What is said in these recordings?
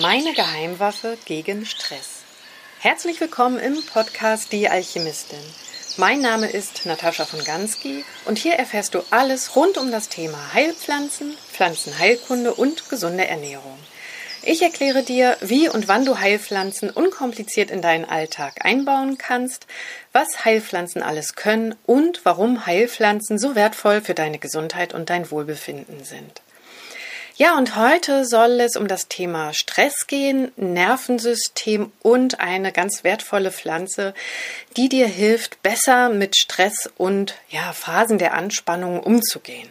Meine Geheimwaffe gegen Stress. Herzlich willkommen im Podcast Die Alchemistin. Mein Name ist Natascha von Gansky und hier erfährst du alles rund um das Thema Heilpflanzen, Pflanzenheilkunde und gesunde Ernährung. Ich erkläre dir, wie und wann du Heilpflanzen unkompliziert in deinen Alltag einbauen kannst, was Heilpflanzen alles können und warum Heilpflanzen so wertvoll für deine Gesundheit und dein Wohlbefinden sind. Ja, und heute soll es um das Thema Stress gehen, Nervensystem und eine ganz wertvolle Pflanze, die dir hilft, besser mit Stress und ja, Phasen der Anspannung umzugehen.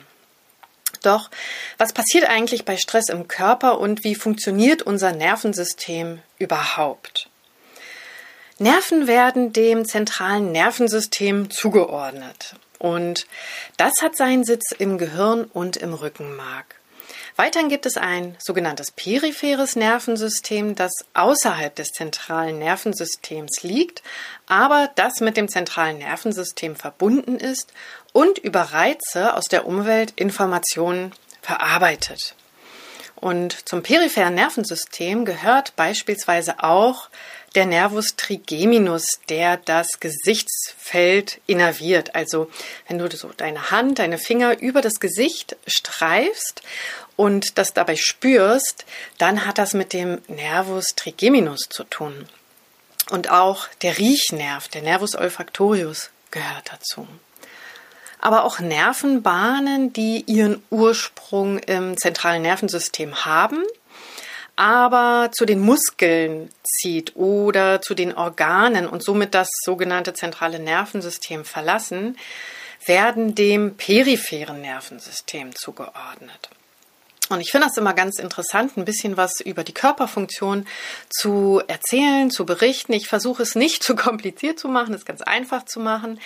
Doch was passiert eigentlich bei Stress im Körper und wie funktioniert unser Nervensystem überhaupt? Nerven werden dem zentralen Nervensystem zugeordnet. Und das hat seinen Sitz im Gehirn und im Rückenmark. Weiterhin gibt es ein sogenanntes peripheres Nervensystem, das außerhalb des zentralen Nervensystems liegt, aber das mit dem zentralen Nervensystem verbunden ist und über Reize aus der Umwelt Informationen verarbeitet. Und zum peripheren Nervensystem gehört beispielsweise auch der Nervus trigeminus, der das Gesichtsfeld innerviert. Also wenn du so deine Hand, deine Finger über das Gesicht streifst und das dabei spürst, dann hat das mit dem Nervus trigeminus zu tun. Und auch der Riechnerv, der Nervus olfactorius, gehört dazu. Aber auch Nervenbahnen, die ihren Ursprung im zentralen Nervensystem haben, aber zu den Muskeln zieht oder zu den Organen und somit das sogenannte zentrale Nervensystem verlassen, werden dem peripheren Nervensystem zugeordnet. Und ich finde das immer ganz interessant, ein bisschen was über die Körperfunktion zu erzählen, zu berichten. Ich versuche es nicht zu kompliziert zu machen, es ganz einfach zu machen,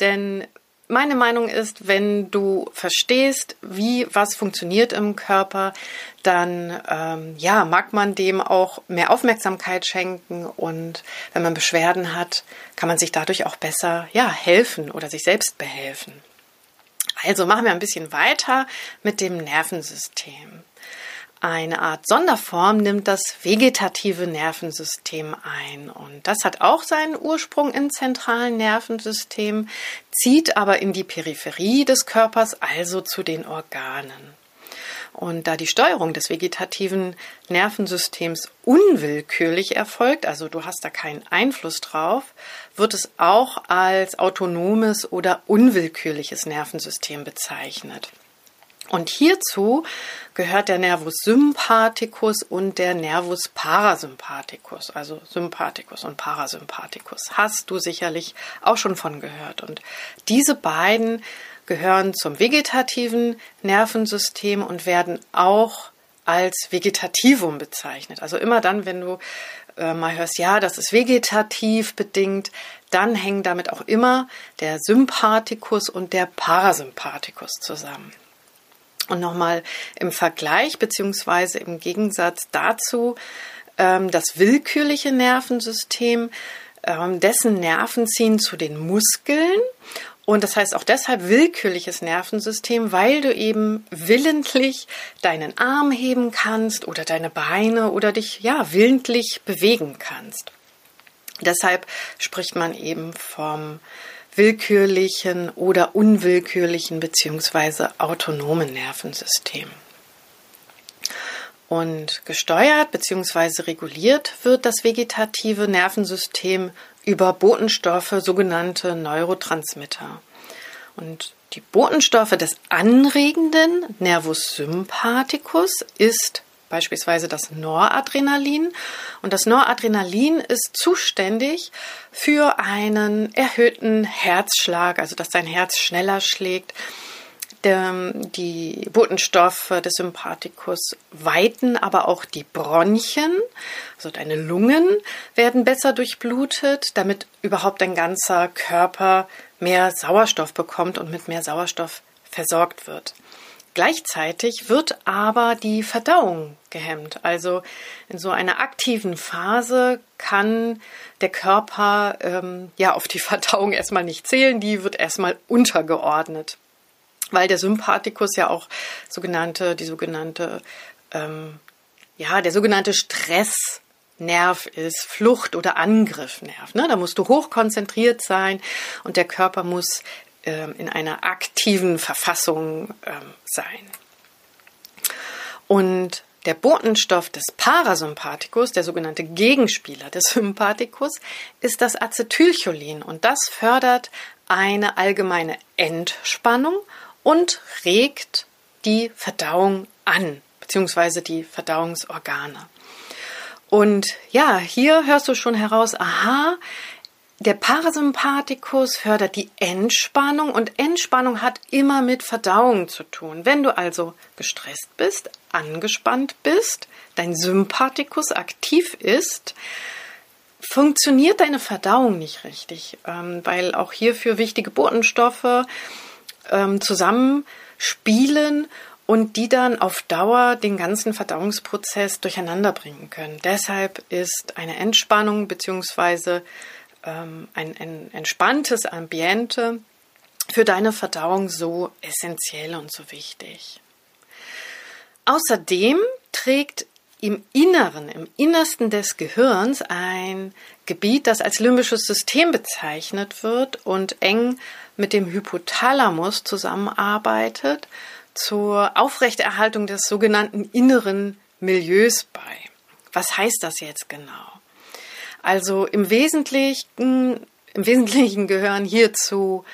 denn meine Meinung ist, wenn du verstehst, wie was funktioniert im Körper, dann ähm, ja mag man dem auch mehr Aufmerksamkeit schenken und wenn man Beschwerden hat, kann man sich dadurch auch besser ja helfen oder sich selbst behelfen. Also machen wir ein bisschen weiter mit dem Nervensystem. Eine Art Sonderform nimmt das vegetative Nervensystem ein. Und das hat auch seinen Ursprung im zentralen Nervensystem, zieht aber in die Peripherie des Körpers, also zu den Organen. Und da die Steuerung des vegetativen Nervensystems unwillkürlich erfolgt, also du hast da keinen Einfluss drauf, wird es auch als autonomes oder unwillkürliches Nervensystem bezeichnet. Und hierzu gehört der Nervus sympathicus und der Nervus parasympathicus, also Sympathikus und Parasympathicus. Hast du sicherlich auch schon von gehört. Und diese beiden gehören zum vegetativen Nervensystem und werden auch als Vegetativum bezeichnet. Also immer dann, wenn du äh, mal hörst, ja, das ist vegetativ bedingt, dann hängen damit auch immer der Sympathikus und der Parasympathikus zusammen. Und nochmal im Vergleich beziehungsweise im Gegensatz dazu ähm, das willkürliche Nervensystem, ähm, dessen Nerven ziehen zu den Muskeln. Und das heißt auch deshalb willkürliches Nervensystem, weil du eben willentlich deinen Arm heben kannst oder deine Beine oder dich ja willentlich bewegen kannst. Deshalb spricht man eben vom willkürlichen oder unwillkürlichen bzw. autonomen Nervensystem. Und gesteuert bzw. reguliert wird das vegetative Nervensystem über Botenstoffe, sogenannte Neurotransmitter. Und die Botenstoffe des anregenden Nervus sympathicus ist beispielsweise das Noradrenalin. Und das Noradrenalin ist zuständig für einen erhöhten Herzschlag, also dass dein Herz schneller schlägt. Die Botenstoffe des Sympathikus weiten aber auch die Bronchien, also deine Lungen werden besser durchblutet, damit überhaupt dein ganzer Körper mehr Sauerstoff bekommt und mit mehr Sauerstoff versorgt wird. Gleichzeitig wird aber die Verdauung gehemmt. Also in so einer aktiven Phase kann der Körper ähm, ja auf die Verdauung erstmal nicht zählen, die wird erstmal untergeordnet. Weil der Sympathikus ja auch sogenannte, die sogenannte ähm, ja, der sogenannte Stressnerv ist, Flucht- oder Angriffnerv. Ne? Da musst du hochkonzentriert sein und der Körper muss in einer aktiven Verfassung ähm, sein. Und der Botenstoff des Parasympathikus, der sogenannte Gegenspieler des Sympathikus, ist das Acetylcholin und das fördert eine allgemeine Entspannung und regt die Verdauung an, beziehungsweise die Verdauungsorgane. Und ja, hier hörst du schon heraus, aha, der Parasympathikus fördert die Entspannung und Entspannung hat immer mit Verdauung zu tun. Wenn du also gestresst bist, angespannt bist, dein Sympathikus aktiv ist, funktioniert deine Verdauung nicht richtig, ähm, weil auch hierfür wichtige Botenstoffe ähm, zusammenspielen und die dann auf Dauer den ganzen Verdauungsprozess durcheinander bringen können. Deshalb ist eine Entspannung beziehungsweise ähm, ein, ein entspanntes Ambiente für deine Verdauung so essentiell und so wichtig. Außerdem trägt im Inneren, im Innersten des Gehirns ein Gebiet, das als limbisches System bezeichnet wird und eng mit dem Hypothalamus zusammenarbeitet zur Aufrechterhaltung des sogenannten inneren Milieus bei. Was heißt das jetzt genau? Also im Wesentlichen, im Wesentlichen gehören hierzu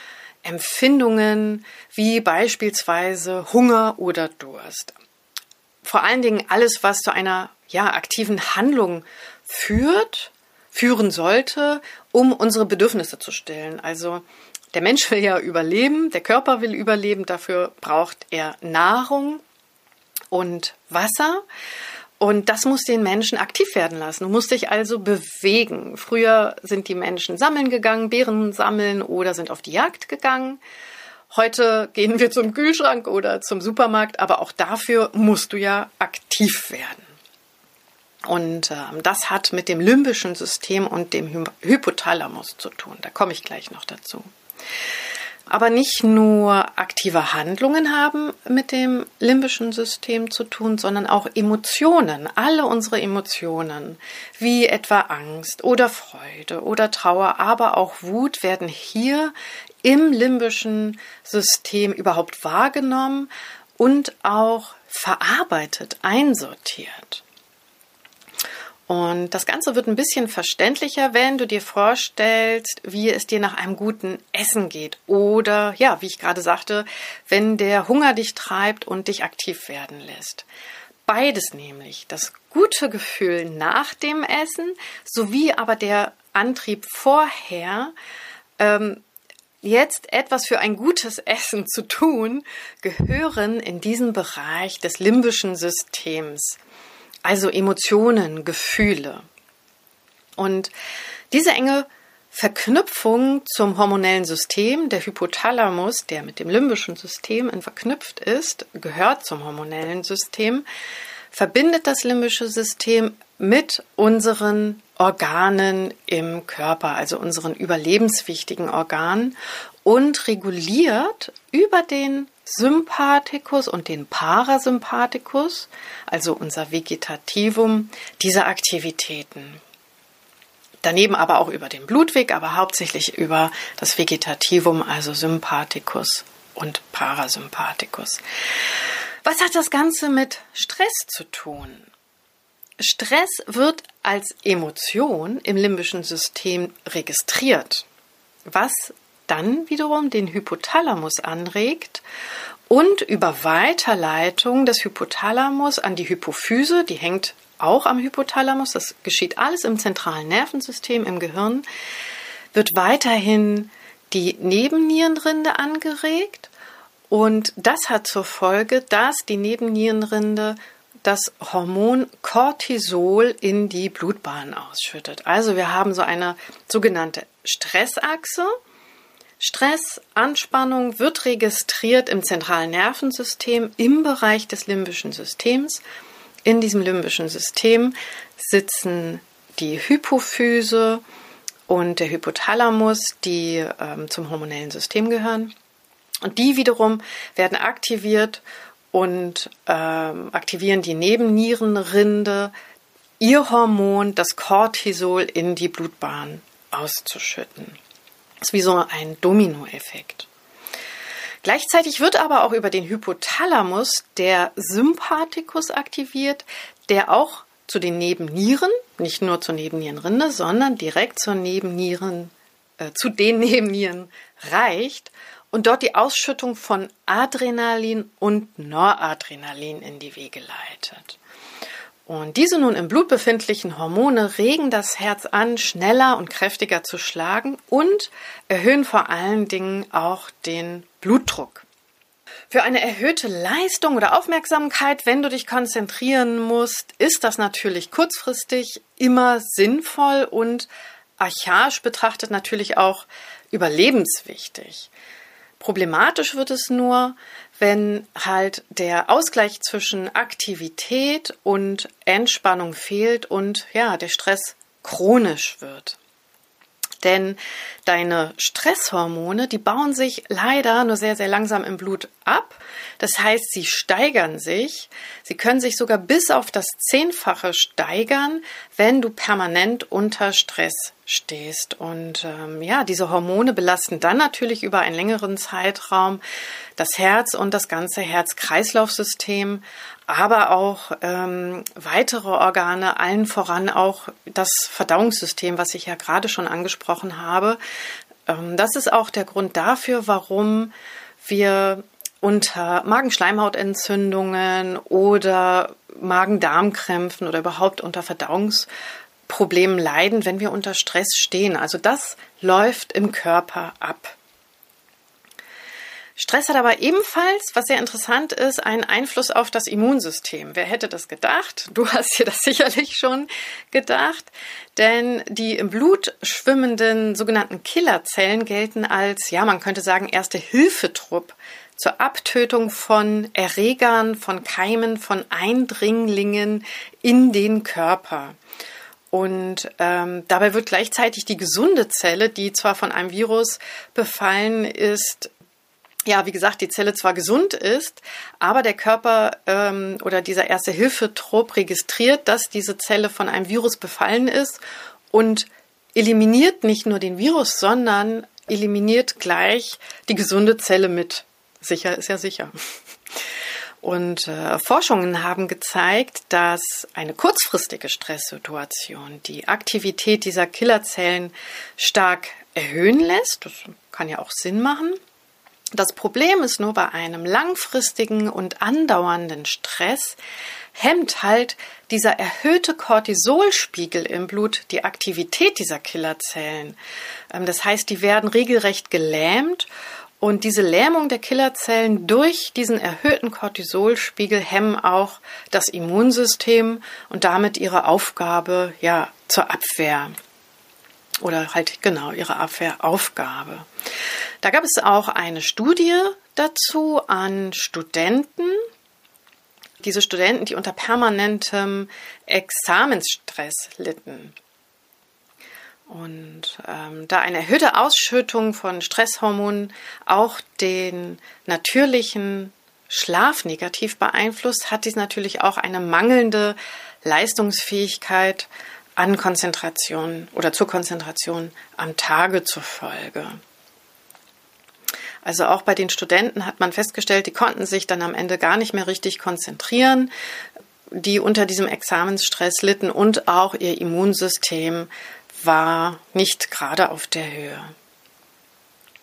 Empfindungen wie beispielsweise Hunger oder Durst. Vor allen Dingen alles, was zu einer ja, aktiven Handlung führt, führen sollte, um unsere Bedürfnisse zu stillen. Also der Mensch will ja überleben, der Körper will überleben, dafür braucht er Nahrung und Wasser. Und das muss den Menschen aktiv werden lassen. Du musst dich also bewegen. Früher sind die Menschen sammeln gegangen, Beeren sammeln oder sind auf die Jagd gegangen. Heute gehen wir zum Kühlschrank oder zum Supermarkt, aber auch dafür musst du ja aktiv werden. Und äh, das hat mit dem limbischen System und dem Hypothalamus zu tun. Da komme ich gleich noch dazu aber nicht nur aktive Handlungen haben mit dem limbischen System zu tun, sondern auch Emotionen, alle unsere Emotionen, wie etwa Angst oder Freude oder Trauer, aber auch Wut werden hier im limbischen System überhaupt wahrgenommen und auch verarbeitet, einsortiert. Und das Ganze wird ein bisschen verständlicher, wenn du dir vorstellst, wie es dir nach einem guten Essen geht. Oder, ja, wie ich gerade sagte, wenn der Hunger dich treibt und dich aktiv werden lässt. Beides nämlich, das gute Gefühl nach dem Essen sowie aber der Antrieb vorher, ähm, jetzt etwas für ein gutes Essen zu tun, gehören in diesen Bereich des limbischen Systems also Emotionen, Gefühle. Und diese enge Verknüpfung zum hormonellen System, der Hypothalamus, der mit dem limbischen System verknüpft ist, gehört zum hormonellen System, verbindet das limbische System mit unseren Organen im Körper, also unseren überlebenswichtigen Organen und reguliert über den Sympathikus und den Parasympathikus, also unser Vegetativum, diese Aktivitäten. Daneben aber auch über den Blutweg, aber hauptsächlich über das Vegetativum, also Sympathikus und Parasympathikus. Was hat das Ganze mit Stress zu tun? Stress wird als Emotion im limbischen System registriert, was dann wiederum den Hypothalamus anregt und über Weiterleitung des Hypothalamus an die Hypophyse, die hängt auch am Hypothalamus, das geschieht alles im zentralen Nervensystem im Gehirn, wird weiterhin die Nebennierenrinde angeregt und das hat zur Folge, dass die Nebennierenrinde das Hormon Cortisol in die Blutbahn ausschüttet. Also wir haben so eine sogenannte Stressachse Stress, Anspannung wird registriert im zentralen Nervensystem im Bereich des limbischen Systems. In diesem limbischen System sitzen die Hypophyse und der Hypothalamus, die ähm, zum hormonellen System gehören. Und die wiederum werden aktiviert und ähm, aktivieren die Nebennierenrinde, ihr Hormon, das Cortisol, in die Blutbahn auszuschütten. Ist wie so ein Dominoeffekt. Gleichzeitig wird aber auch über den Hypothalamus der Sympathikus aktiviert, der auch zu den Nebennieren, nicht nur zur Nebennierenrinde, sondern direkt zur Nebennieren, äh, zu den Nebennieren reicht und dort die Ausschüttung von Adrenalin und Noradrenalin in die Wege leitet. Und diese nun im Blut befindlichen Hormone regen das Herz an, schneller und kräftiger zu schlagen und erhöhen vor allen Dingen auch den Blutdruck. Für eine erhöhte Leistung oder Aufmerksamkeit, wenn du dich konzentrieren musst, ist das natürlich kurzfristig immer sinnvoll und archaisch betrachtet natürlich auch überlebenswichtig. Problematisch wird es nur, wenn halt der Ausgleich zwischen Aktivität und Entspannung fehlt und ja, der Stress chronisch wird. Denn deine Stresshormone, die bauen sich leider nur sehr, sehr langsam im Blut ab. Das heißt, sie steigern sich. Sie können sich sogar bis auf das Zehnfache steigern, wenn du permanent unter Stress stehst. Und ähm, ja, diese Hormone belasten dann natürlich über einen längeren Zeitraum das Herz und das ganze Herz-Kreislauf-System, aber auch ähm, weitere Organe, allen voran auch das Verdauungssystem, was ich ja gerade schon angesprochen habe. Ähm, das ist auch der Grund dafür, warum wir unter Magenschleimhautentzündungen oder Magen-Darm-Krämpfen oder überhaupt unter Verdauungs Problemen leiden, wenn wir unter Stress stehen. Also das läuft im Körper ab. Stress hat aber ebenfalls, was sehr interessant ist, einen Einfluss auf das Immunsystem. Wer hätte das gedacht? Du hast dir das sicherlich schon gedacht, denn die im Blut schwimmenden sogenannten Killerzellen gelten als, ja, man könnte sagen, erste Hilfetrupp zur Abtötung von Erregern, von Keimen, von Eindringlingen in den Körper. Und ähm, dabei wird gleichzeitig die gesunde Zelle, die zwar von einem Virus befallen ist, ja, wie gesagt, die Zelle zwar gesund ist, aber der Körper ähm, oder dieser erste Hilfetrupp registriert, dass diese Zelle von einem Virus befallen ist und eliminiert nicht nur den Virus, sondern eliminiert gleich die gesunde Zelle mit. Sicher ist ja sicher. Und äh, Forschungen haben gezeigt, dass eine kurzfristige Stresssituation die Aktivität dieser Killerzellen stark erhöhen lässt. Das kann ja auch Sinn machen. Das Problem ist nur bei einem langfristigen und andauernden Stress hemmt halt dieser erhöhte Cortisolspiegel im Blut die Aktivität dieser Killerzellen. Ähm, das heißt, die werden regelrecht gelähmt und diese Lähmung der Killerzellen durch diesen erhöhten Cortisolspiegel hemmen auch das Immunsystem und damit ihre Aufgabe ja zur Abwehr oder halt genau ihre Abwehraufgabe. Da gab es auch eine Studie dazu an Studenten. Diese Studenten, die unter permanentem Examensstress litten. Und ähm, da eine erhöhte Ausschüttung von Stresshormonen auch den natürlichen Schlaf negativ beeinflusst, hat dies natürlich auch eine mangelnde Leistungsfähigkeit an Konzentration oder zur Konzentration am Tage zur Folge. Also auch bei den Studenten hat man festgestellt, die konnten sich dann am Ende gar nicht mehr richtig konzentrieren, die unter diesem Examensstress litten und auch ihr Immunsystem war nicht gerade auf der Höhe.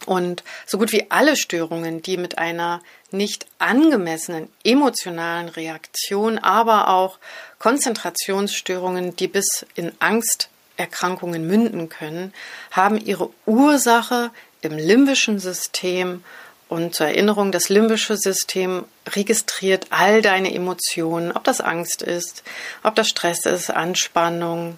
Und so gut wie alle Störungen, die mit einer nicht angemessenen emotionalen Reaktion, aber auch Konzentrationsstörungen, die bis in Angsterkrankungen münden können, haben ihre Ursache im limbischen System. Und zur Erinnerung, das limbische System registriert all deine Emotionen, ob das Angst ist, ob das Stress ist, Anspannung,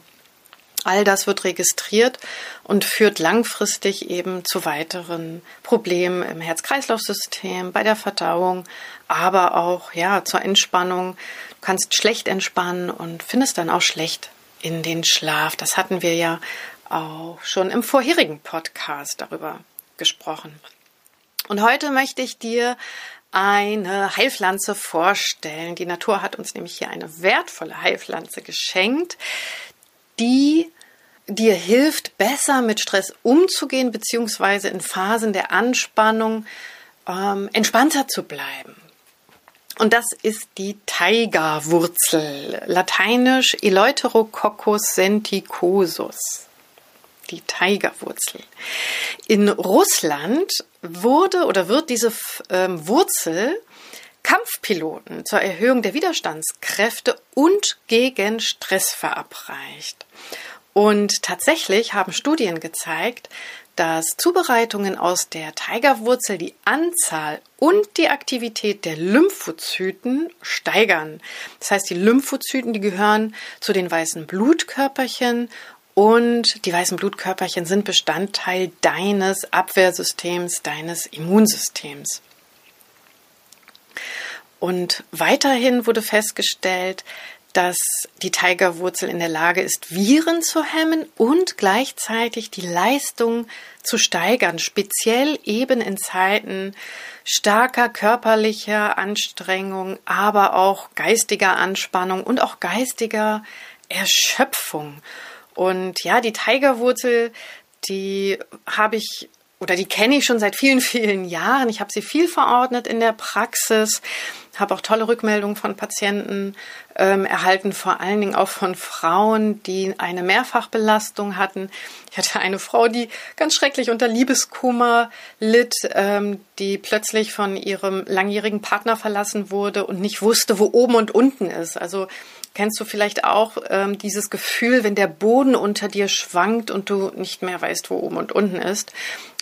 All das wird registriert und führt langfristig eben zu weiteren Problemen im Herz-Kreislauf-System, bei der Verdauung, aber auch ja zur Entspannung. Du kannst schlecht entspannen und findest dann auch schlecht in den Schlaf. Das hatten wir ja auch schon im vorherigen Podcast darüber gesprochen. Und heute möchte ich dir eine Heilpflanze vorstellen. Die Natur hat uns nämlich hier eine wertvolle Heilpflanze geschenkt, die dir hilft, besser mit Stress umzugehen, beziehungsweise in Phasen der Anspannung ähm, entspannter zu bleiben. Und das ist die Taiga-Wurzel, lateinisch Eleuterococcus senticosus die Tigerwurzel. In Russland wurde oder wird diese ähm, Wurzel Kampfpiloten zur Erhöhung der Widerstandskräfte und gegen Stress verabreicht. Und tatsächlich haben Studien gezeigt, dass Zubereitungen aus der Tigerwurzel die Anzahl und die Aktivität der Lymphozyten steigern. Das heißt, die Lymphozyten, die gehören zu den weißen Blutkörperchen und die weißen Blutkörperchen sind Bestandteil deines Abwehrsystems, deines Immunsystems. Und weiterhin wurde festgestellt, dass die Tigerwurzel in der Lage ist, Viren zu hemmen und gleichzeitig die Leistung zu steigern, speziell eben in Zeiten starker körperlicher Anstrengung, aber auch geistiger Anspannung und auch geistiger Erschöpfung. Und ja, die Tigerwurzel, die habe ich oder die kenne ich schon seit vielen, vielen Jahren. Ich habe sie viel verordnet in der Praxis, habe auch tolle Rückmeldungen von Patienten ähm, erhalten, vor allen Dingen auch von Frauen, die eine Mehrfachbelastung hatten. Ich hatte eine Frau, die ganz schrecklich unter Liebeskummer litt, ähm, die plötzlich von ihrem langjährigen Partner verlassen wurde und nicht wusste, wo oben und unten ist. Also Kennst du vielleicht auch ähm, dieses Gefühl, wenn der Boden unter dir schwankt und du nicht mehr weißt, wo oben und unten ist?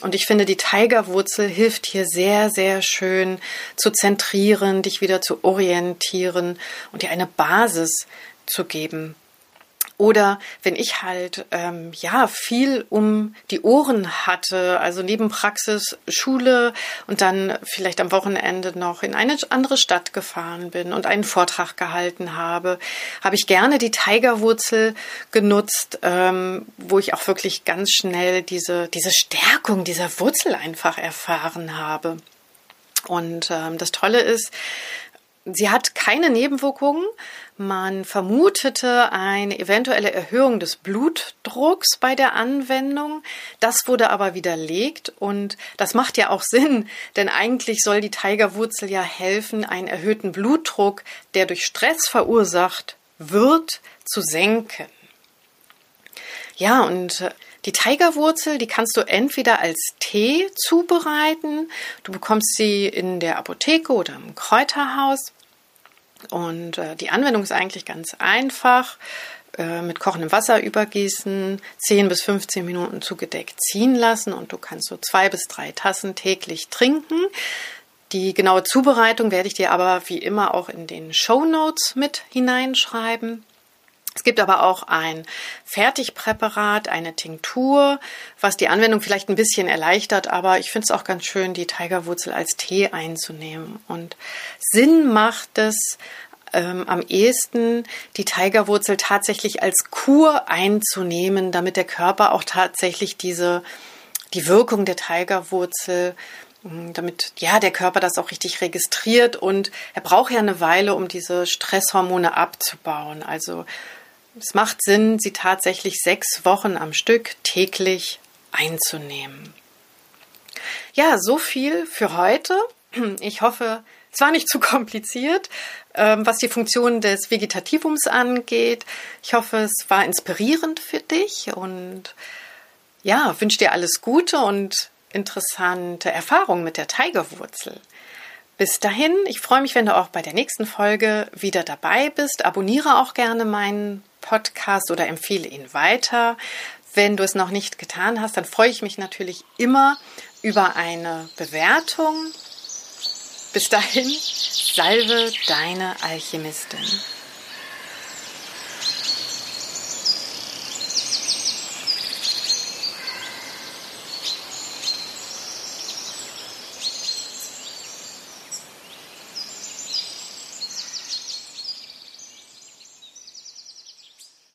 Und ich finde, die Tigerwurzel hilft hier sehr, sehr schön zu zentrieren, dich wieder zu orientieren und dir eine Basis zu geben. Oder wenn ich halt ähm, ja viel um die Ohren hatte, also neben Praxis, Schule und dann vielleicht am Wochenende noch in eine andere Stadt gefahren bin und einen Vortrag gehalten habe, habe ich gerne die Tigerwurzel genutzt, ähm, wo ich auch wirklich ganz schnell diese, diese Stärkung dieser Wurzel einfach erfahren habe. Und ähm, das Tolle ist, sie hat keine Nebenwirkungen. Man vermutete eine eventuelle Erhöhung des Blutdrucks bei der Anwendung. Das wurde aber widerlegt und das macht ja auch Sinn, denn eigentlich soll die Tigerwurzel ja helfen, einen erhöhten Blutdruck, der durch Stress verursacht wird, zu senken. Ja, und die Tigerwurzel, die kannst du entweder als Tee zubereiten, du bekommst sie in der Apotheke oder im Kräuterhaus und äh, die Anwendung ist eigentlich ganz einfach. Äh, mit kochendem Wasser übergießen, 10 bis 15 Minuten zugedeckt ziehen lassen und du kannst so zwei bis drei Tassen täglich trinken. Die genaue Zubereitung werde ich dir aber wie immer auch in den Show Notes mit hineinschreiben. Es gibt aber auch ein Fertigpräparat, eine Tinktur, was die Anwendung vielleicht ein bisschen erleichtert, aber ich finde es auch ganz schön, die Tigerwurzel als Tee einzunehmen. Und Sinn macht es ähm, am ehesten, die Tigerwurzel tatsächlich als Kur einzunehmen, damit der Körper auch tatsächlich diese, die Wirkung der Tigerwurzel hm, damit ja der Körper das auch richtig registriert und er braucht ja eine Weile, um diese Stresshormone abzubauen. Also es macht Sinn, sie tatsächlich sechs Wochen am Stück täglich einzunehmen. Ja, so viel für heute. Ich hoffe, es war nicht zu kompliziert, ähm, was die Funktion des Vegetativums angeht. Ich hoffe, es war inspirierend für dich und ja, wünsche dir alles Gute und interessante Erfahrungen mit der Tigerwurzel. Bis dahin, ich freue mich, wenn du auch bei der nächsten Folge wieder dabei bist. Abonniere auch gerne meinen Podcast oder empfehle ihn weiter. Wenn du es noch nicht getan hast, dann freue ich mich natürlich immer über eine Bewertung. Bis dahin, salve deine Alchemistin.